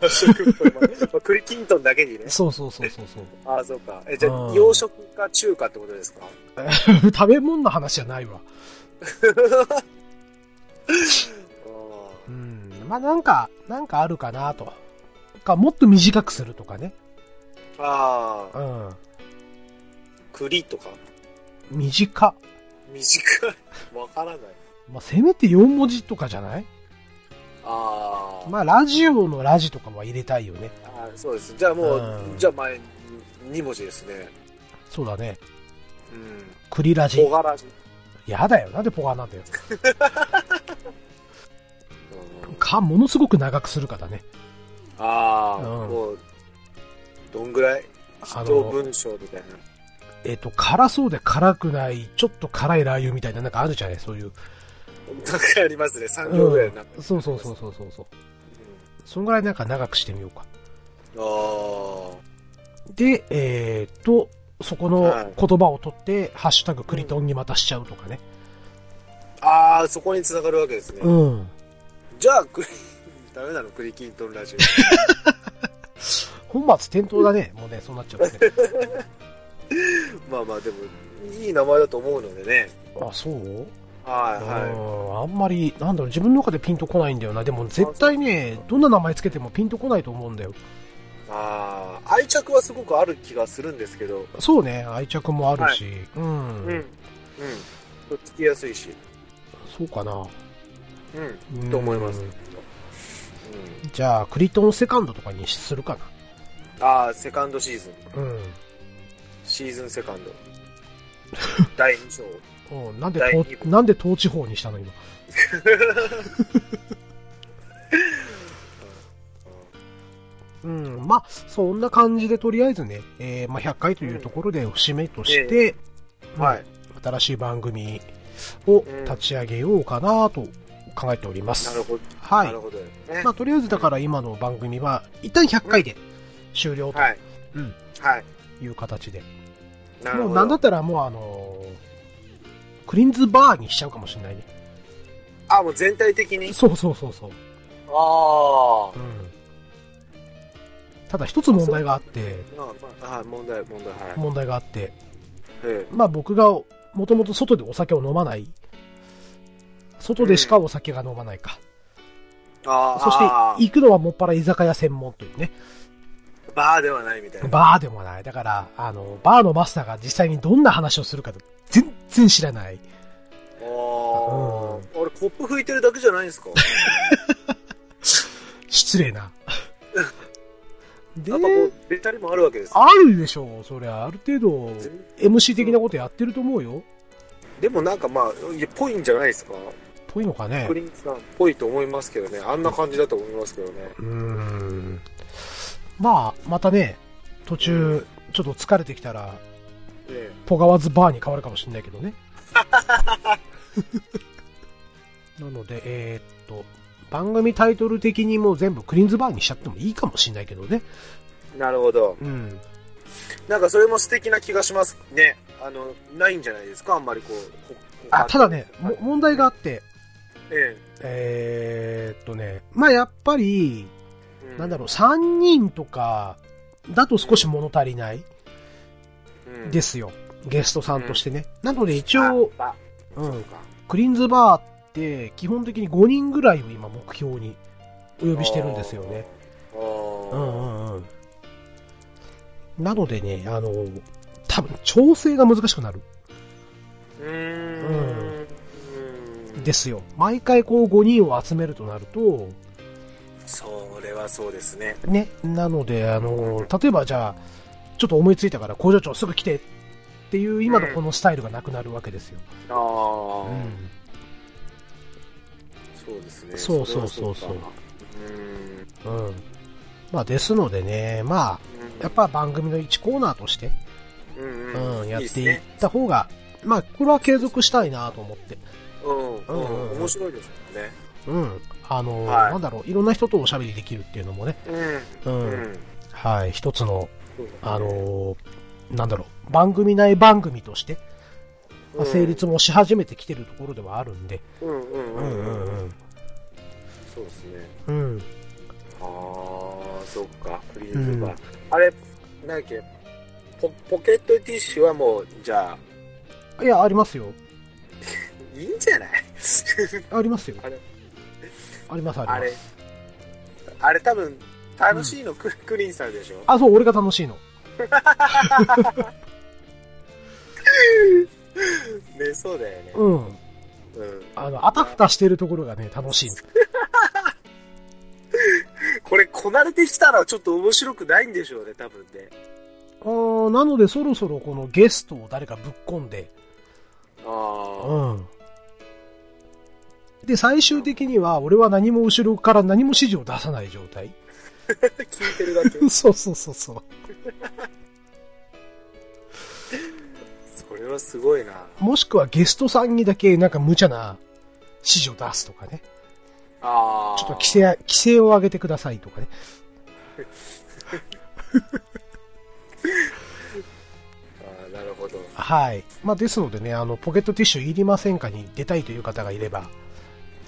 和食っぽい *laughs* まあクリキントンだけにね。そうそうそうそうそう。*laughs* ああ、そうか。え、じゃあ、うん洋食か中華ってことですか？*laughs* 食べ物の話じゃないわ。まあなんか、なんかあるかなと。か、もっと短くするとかね。あああ、うん。栗とか？短。短い。わからない。まあせめて4文字とかじゃない？ああ、まあラジオのラジとかは入れたいよね。あーそうです。じゃあもう、うんじゃあ前、2文字ですね。そうだね。うん。クリラジ小。柄じ。やだよ。なんでポガなんだよ。*laughs* うんか、ものすごく長くするからね。ああ、うんもう、どんぐらい？あの人文章みたいな。えっ、と、辛そうで辛くない、ちょっと辛いラー油みたいな、なんかあるじゃない？そういう。なんかありますね。3行ぐらいになってうんそうそうそうそうそうそう。そんぐらいなんか長くしてみようか。うんあで、えっ、と、そこのはい言葉を取って、ハッシュタグクリトンにまたしちゃうとかね。あ。ああ、そこに繋がるわけですね。うん。じゃあ、クリ、ダメなのクリキントンラジ *laughs* 本末転倒だね。もうね、そうなっちゃうとね。オ。*laughs* まあまあ、でも、いい名前だと思うのでね。あ、そう？はいはうんあんまり、なんだろう、自分の中でピンとこないんだよな。でも絶対ね、どんな名前つけてもピンとこないと思うんだよ。い。ああ、愛着はすごくある気がするんですけど。そうね、愛着もあるし。うん。うん。うん。とっつきやすいし。そうかな。うん。うんと思います。うん。じゃあ、クリトンセカンドとかにするかああ、セカンドシーズン。な。うん。シーズンセカンド。第2章。うん、なんでなんで東地方にしたの今。*laughs* うん、まあ、そんな感じでとりあえずね、えー、まあ、100回というところで節目として、うんはい。新しい番組を立ち上げようかなと考えております。なるほど。はないる。ほどね。まあ、とりあえずだから今の番組は、一旦100回で終了とはい。うんはい。いう形で。なるほど。もうなんだったらもうあのークリンズバーにしちゃうかもしれないね。あ、もう全体的に？そうそうそうそう。あうん。ただ一つ問題があって、あ。まあ、はい、問題、問題、はい。問題があって、えまあ僕がもともと外でお酒を飲まない。外でしかお酒が飲まないか。えああ。そしてあ行くのはもっぱら居酒屋専門というね。ーバーではないみたいな。バーでもない。だから、あの、バーのマスターが実際にどんな話をするか全然知らない。ああ。あれ、コップ拭いてるだけじゃないんですか？*laughs* 失礼な。*laughs* でやっぱ、こう、ベタリもあるわけです。あるでしょう。それある程度、MC 的なことやってると思うよ。でもなんかまあ、いや、ぽいんじゃないですか？ぽいのかねク。リンさんっぽいと思いますけどね。あんな感じだと思いますけどね。うーん。まあ、またね、途中、ちょっと疲れてきたら、えポガワズバーに変わるかもしれないけどね。*laughs* なので、えーっと、番組タイトル的にもう全部クリーンズバーにしちゃってもいいかもしれないけどね。なるほど。うん。なんかそれも素敵な気がしますね。あの、ないんじゃないですか？あんまりこう。ほあ、ただね、も問題があって、ええーっとね、まあやっぱり、え。うなんだろう、3人とか、だと少し物足りないうんですよ。ゲストさんとしてね。なので一応、うん。クリーンズバーって基本的に5人ぐらいを今目標にお呼びしてるんですよね。うんうんうん。なのでね、あの、多分調整が難しくなる。うーん。ですよ。毎回こう5人を集めるとなると、それはそうですね。ね、なので、あの、例えばじゃあ、ちょっと思いついたから工場長すぐ来てっていう今のこのスタイルがなくなるわけですよ。ああ、うん。そうですね。そうそうそうそううーん。うん。まあですのでね、まあ、やっぱ番組の1コーナーとして、うんう、うんん、やっていっいいですね。た方が、まあ、これは継続したいなと思って。うん、うんうんうん、面白いですよね。うん。あの、はいなんだろう、いろんな人とおしゃべりできるっていうのもね、う、うんん。うん。はい、一つの、あ、の、なんだろう、番組内番組として、まあ、成立もし始めてきてるところではあるんで、うんうんううんんううん。んうん。そうですね。うん。ああ、そっか、フリーズバー。あれ、なんだっけ、ポポケットティッシュはもう、じゃあ、いや、ありますよ。*laughs* いいんじゃない？ありますよ。あれ、あります、あれます。、あれ多分、楽しいのク,、クリーンさんでしょ？あ、そう、俺が楽しいの。ね、そうだよね。うん。うん。あの、あたふたしてるところがね、楽しい。*laughs* これ、こなれてきたらちょっと面白くないんでしょうね、多分ね。あーなので、そろそろこのゲストを誰かぶっ込んで、あうん。で、最終的には、俺は何も後ろから何も指示を出さない状態。あ、聞いてるだけ。*laughs* そうそうそうそう。それはすごいな。もしくはゲストさんにだけなんか無茶な指示を出すとかね。ああ。ちょっと規制、規制を上げてくださいとかね。*laughs* あーなるほど。はい。まあ、ですのでね、あの、ポケットティッシュいりませんかに出たいという方がいれば、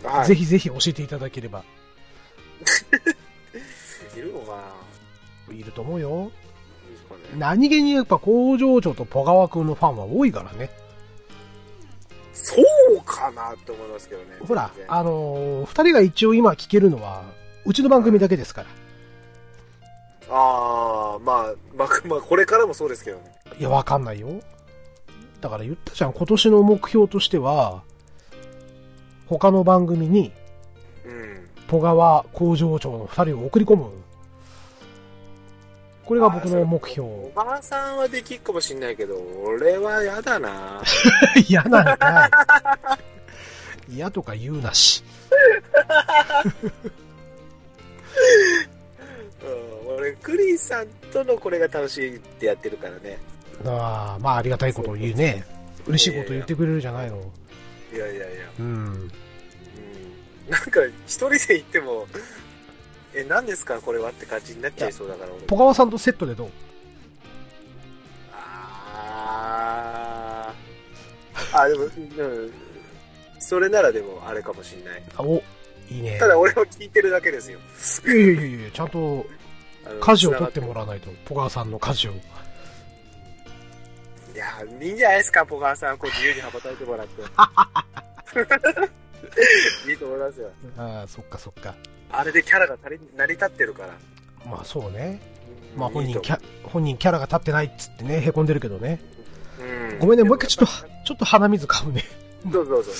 はい。ぜひぜひ教えていただければ、いるのかないると思うよ。いいですかね。何気にやっぱ工場長とポガワ君のファンは多いからね。そうかなって思いますけどね。ほらあのー二人が一応今聞けるのは、うちの番組だけですから。ああ、まあ、まあ、まあ、これからもそうですけどね。いや、わかんないよ。だから言ったじゃん、今年の目標としては、他の番組に、うん。ポガワ工場長の二人を送り込む。これが僕の目標お。ばあさんはできっかもしんないけど、俺は嫌だな。*laughs* 嫌なのかい。嫌とか言うなし。うん、俺、クリーンさんとのこれが楽しいってやってるからね。ああ、まあありがたいことを言うね。嬉しいこと言ってくれるじゃないの。いやいやいや。うん。うん。なんか、一人で行っても、え、何ですかこれはって感じになっちゃいそうだから、俺。ポガワさんとセットでどう？あー。あ、でも、うん。それならでもあれかもしんない。あお、いいね。ただ俺は聞いてるだけですよ。いやいやいやいや、ちゃんとあの舵を取ってもらわないと、ポガワさんの舵を。いや、いいんじゃないですか、ポガーさん。こう自由に羽ばたいてもらって。*laughs* いいと思いますよ。ああ、そっかそっか。あれでキャラが成り立ってるから。まあそうね。うんまあ本人キャ、本人キャラが立ってないっつってね、凹んでるけどね。うんごめんね、もう一回ちょっと、ちょっと鼻水かむね。どうぞどうぞ。*laughs*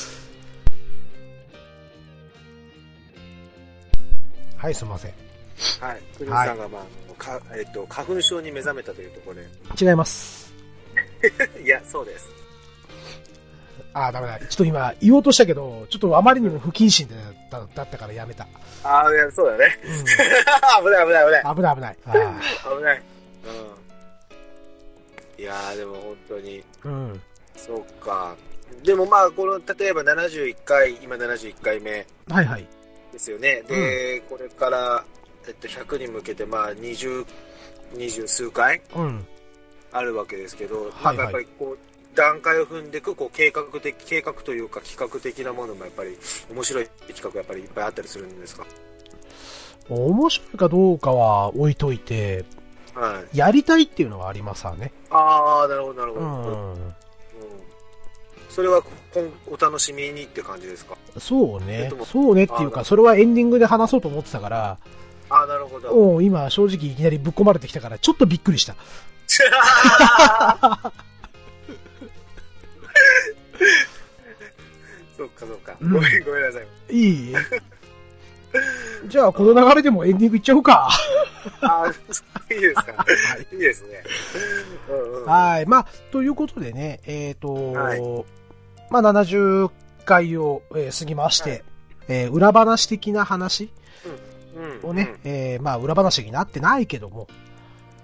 はい、すいません。はい。クリスさんが、まあ、かえっと、花粉症に目覚めたというところで。違います。*laughs* いや、そうです。ああ、ダメだ。ちょっと今言おうとしたけど、ちょっとあまりにも不謹慎だっただったからやめた。ああ、いや、そうだね。うん。危ない危ない危ない。危ない危ない。あ危ない。うん。いやー、でも本当に、あうん。そうか。でもまあ、この、例えば71回、今71回目はいはい。ですよね。で、これから、えっと、100に向けて、まあ、20、20数回うん。あるわけですけど、はいはいやっぱりこう、段階を踏んでいく、こう、計画的、計画というか企画的なものもやっぱり、面白い企画やっぱりいっぱいあったりするんですか？面白いかどうかは置いといて、はい。やりたいっていうのはありますわね。ああ、なるほど、なるほうど。ん。うんそれは今お楽しみにって感じですか？そうねえっと。そうねっていうか、それはエンディングで話そうと思ってたから、ああ、なるほど。今正直いきなりぶっ込まれてきたから、ちょっとびっくりした。*laughs* そうか、そうか。うんごめん、ごめんなさい。いい？じゃあ、この流れでもエンディングいっちゃおうか。ああ、いいですか？いいですね。うんうん。はい。まあ、ということでね、えっ、と、はいまあ、70回を、えー過ぎまして、はいえー裏話的な話うんをね、えーまあ、裏話になってないけども、うん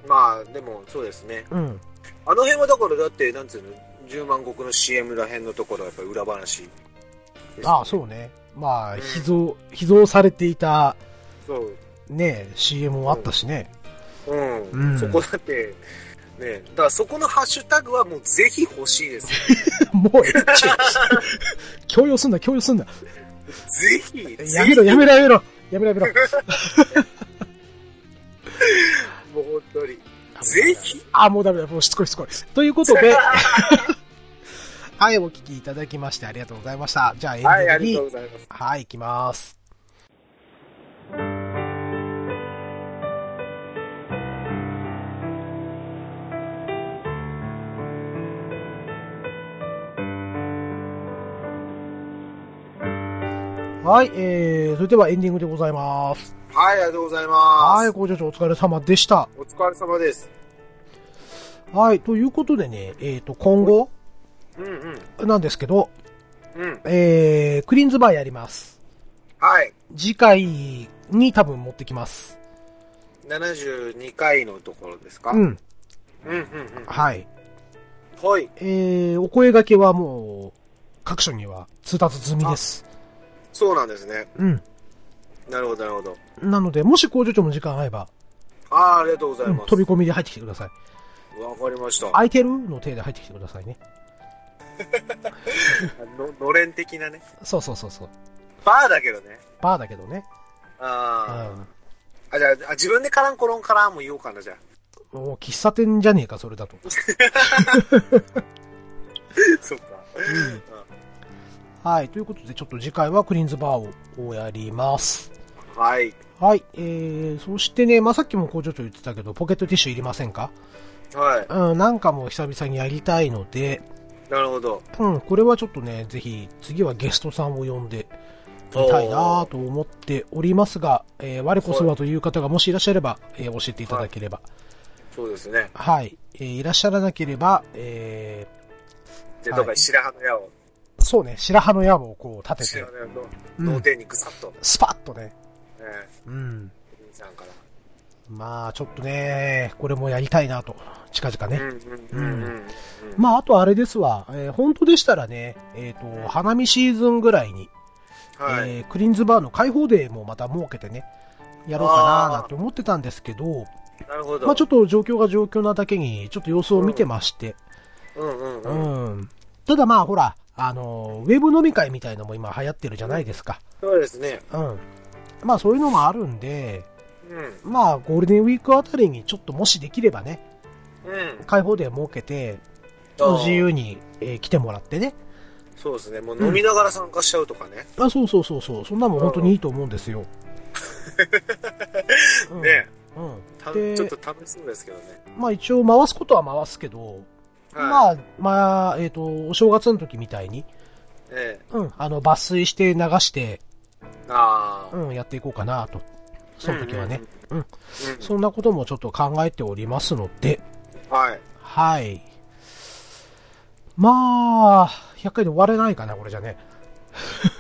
まあ、でも、そうですね。うん。あの辺はだから、だって、なんつうの、10万石の CM ら辺のところはやっぱり裏話ね、ああ、そうね。まあ、うん秘蔵、秘蔵されていた、そう。ね、CM もあったしね。うん。うんそこだって、ね、だからそこのハッシュタグはもうぜひ欲しいです。*laughs* もう強要すんな、強要すんな。ぜひ、ぜひやめろ、やめろ、やめろ。やめろ、やめろ。*laughs* もう本当に。ぜひ。あ、もうダメだ、もうしつこいしつこい。ということで、*laughs* はい、お聞きいただきましてありがとうございました。じゃあ、エンデはい、あィングに、りがとうございます。はい、行きます。はい、えー、それではエンディングでございます。はい、ありがとうございます。はい、工場長お疲れ様でした。お疲れ様です。はい、ということでね、えっ、と、今後うんうん。なんですけど、うん。えー、クリーンズバーやります。はい。次回に多分持ってきます。72回のところですか？うん。うん、うん、うん。はい。はい。えー、お声掛けはもう、各所には通達済みです。そうなんですね。うん。なるほど、なるほど。なので、もし工場長も時間合えば、ああ、ありがとうございうんます。飛び込みで入ってきてください。わかりました。空いてるの手で入ってきてくださいね。*laughs* ののれん的なね。そうそうそうそう。バーだけどね。バーだけどね。うあん。あ。あ、じゃあ、あ自分でカランコロンカランも言おうかな、じゃあ。もう喫茶店じゃねえか、それだと。*laughs* そっか。はい。ということで、ちょっと次回はクリーンズバーををやります。はい。はい。えー、そしてね、まあ、さっきも工場長言ってたけど、ポケットティッシュいりませんか？はい。うん、なんかも久々にやりたいので、なるほど。うん、これはちょっとね、ぜひ、次はゲストさんを呼んでみたいなと思っておりますが、えー我こそはという方がもしいらっしゃれば、えー教えていただければ。そうですね。はい。えーいらっしゃらなければ、えで、はいどっかに白羽の矢を、ーそうね、白羽の矢をこう立てて脳天にぐさっと、スパッとね。えうん。まあ、ちょっとね、これもやりたいなと、近々ね。うんうんうんうんうん。まあ、あとあれですわ、えー本当でしたらね、えっ、と、花見シーズンぐらいに、はい。えークリーンズバーの開放デーもまた設けてね、やろうかななんて思ってたんですけど、なるほど。まあちょっと状況が状況なだけに、ちょっと様子を見てまして、うんうんううん。ん。ただまあほら、あの、ウェブ飲み会みたいのも今流行ってるじゃないですか。そうですね。うん。まあそういうのもあるんで、うん。まあゴールデンウィークあたりにちょっともしできればね、うん。開放デー設けて、自由に、えー来てもらってね。そうですね。もう飲みながら参加しちゃうとかね。あ、そうそうそうそう。そんなもん本当にいいと思うんですよ。*laughs* うんねうん。ちょっと楽しそうですけどね。まあ一応回すことは回すけど、はい。まあ、まあ、えっ、と、お正月の時みたいに、ええ。うん、あの、抜粋して流して、ああ。うん、やっていこうかなと。その時はね。うん。うん。そんなこともちょっと考えておりますので、はい。はい。まあ、100回で終われないかな、これじゃね。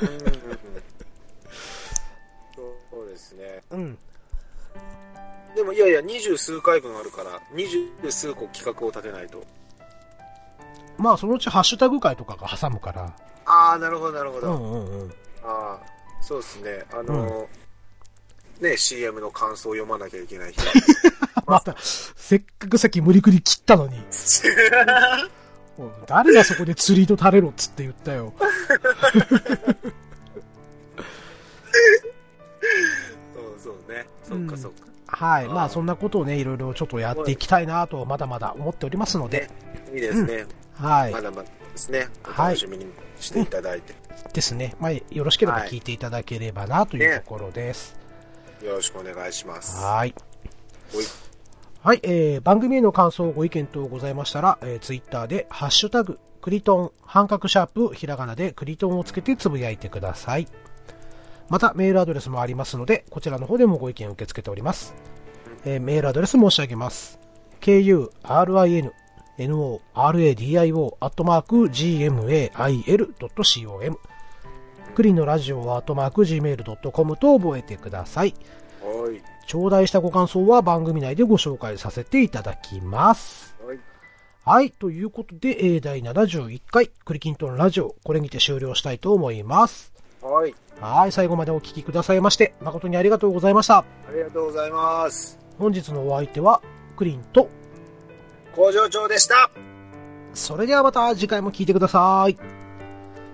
うんうんうんそうですね。うん。でもいやいや、二十数回分あるから、二十数個企画を立てないと。まあそのうちハッシュタグ会とかが挟むから。ああ、なるほど、なるほど。うんうんうん。ああ、そうですね。あの、ね、CM の感想を読まなきゃいけない日。*laughs* また、せっかくさっき無理くり切ったのに。*laughs* 誰がそこで釣りと垂れろっつって言ったよ。そうそうね。そっかそっか。はい。まあそんなことをね、いろいろちょっとやっていきたいなと、まだまだ思っておりますので。いいですね。はいま。だまだですね。おはい楽しみにしていただいて。ですね。まあよろしければはい聞いていただければなというところです。よろしくお願いします。はい。はい、えー、番組への感想、ご意見等ございましたら、えー、ツイッターで、ハッシュタグ、クリトン、半角シャープ、ひらがなでクリトンをつけてつぶやいてください。また、メールアドレスもありますので、こちらの方でもご意見を受け付けております。えーメールアドレス申し上げます。ku, rin, no, radio, アットマーク、リのラジオはアットマーク gmail.com と覚えてください。おい。頂戴したご感想は番組内でご紹介させていただきます。おい。はい。ということで、えー第71回クリキントンラジオ、これにて終了したいと思います。おい。はい。最後までお聞きくださいまして、誠にありがとうございました。ありがとうございます。本日のお相手は、クリンと、工場長でした。それではまた次回も聞いてください。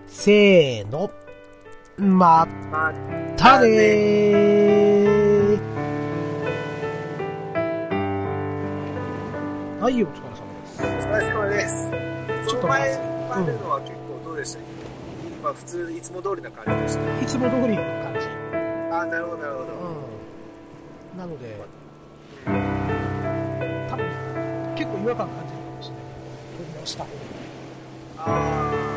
せーの。ままたねー。はい、お疲れ様です。お疲れ様です。ちょっと前までのは結構どうでした？っけ、まあ普通、いつも通りな感じでした。いつも通りの感じ。あ、なるほど、なるほど。うん。なので、多分、結構違和感感じるかもしれないけど、取り直した。